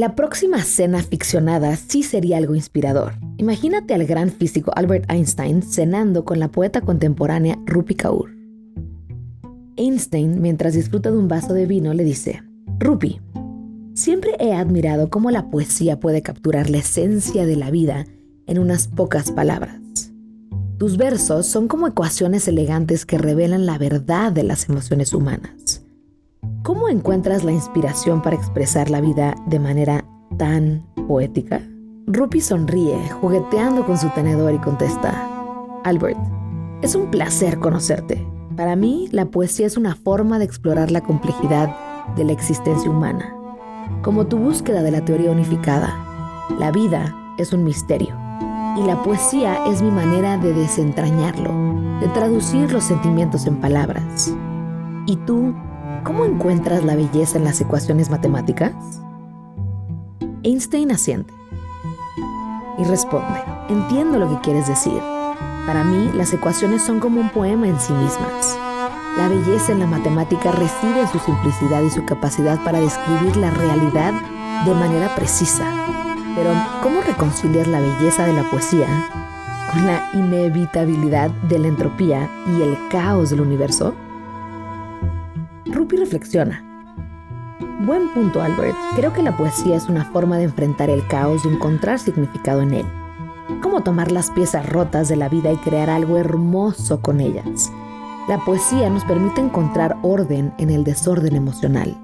La próxima cena ficcionada sí sería algo inspirador. Imagínate al gran físico Albert Einstein cenando con la poeta contemporánea Rupi Kaur. Einstein, mientras disfruta de un vaso de vino, le dice, Rupi, siempre he admirado cómo la poesía puede capturar la esencia de la vida en unas pocas palabras. Tus versos son como ecuaciones elegantes que revelan la verdad de las emociones humanas. ¿Cómo encuentras la inspiración para expresar la vida de manera tan poética? Rupi sonríe, jugueteando con su tenedor y contesta, Albert, es un placer conocerte. Para mí, la poesía es una forma de explorar la complejidad de la existencia humana. Como tu búsqueda de la teoría unificada, la vida es un misterio. Y la poesía es mi manera de desentrañarlo, de traducir los sentimientos en palabras. ¿Y tú ¿Cómo encuentras la belleza en las ecuaciones matemáticas? Einstein asiente y responde, entiendo lo que quieres decir. Para mí, las ecuaciones son como un poema en sí mismas. La belleza en la matemática reside en su simplicidad y su capacidad para describir la realidad de manera precisa. Pero, ¿cómo reconcilias la belleza de la poesía con la inevitabilidad de la entropía y el caos del universo? Rupi reflexiona. Buen punto, Albert. Creo que la poesía es una forma de enfrentar el caos y encontrar significado en él. ¿Cómo tomar las piezas rotas de la vida y crear algo hermoso con ellas? La poesía nos permite encontrar orden en el desorden emocional.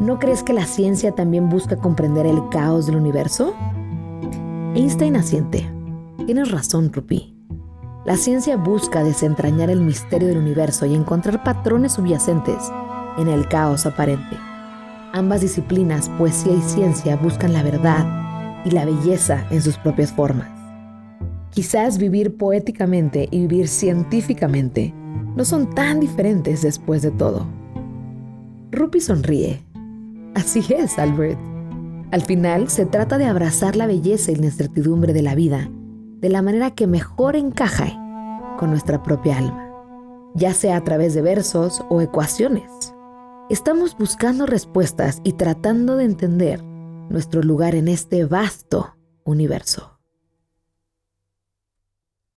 ¿No crees que la ciencia también busca comprender el caos del universo? Einstein asiente. Tienes razón, Rupi. La ciencia busca desentrañar el misterio del universo y encontrar patrones subyacentes en el caos aparente. Ambas disciplinas, poesía y ciencia, buscan la verdad y la belleza en sus propias formas. Quizás vivir poéticamente y vivir científicamente no son tan diferentes después de todo. Rupi sonríe. Así es, Albert. Al final se trata de abrazar la belleza y la incertidumbre de la vida de la manera que mejor encaje con nuestra propia alma, ya sea a través de versos o ecuaciones. Estamos buscando respuestas y tratando de entender nuestro lugar en este vasto universo.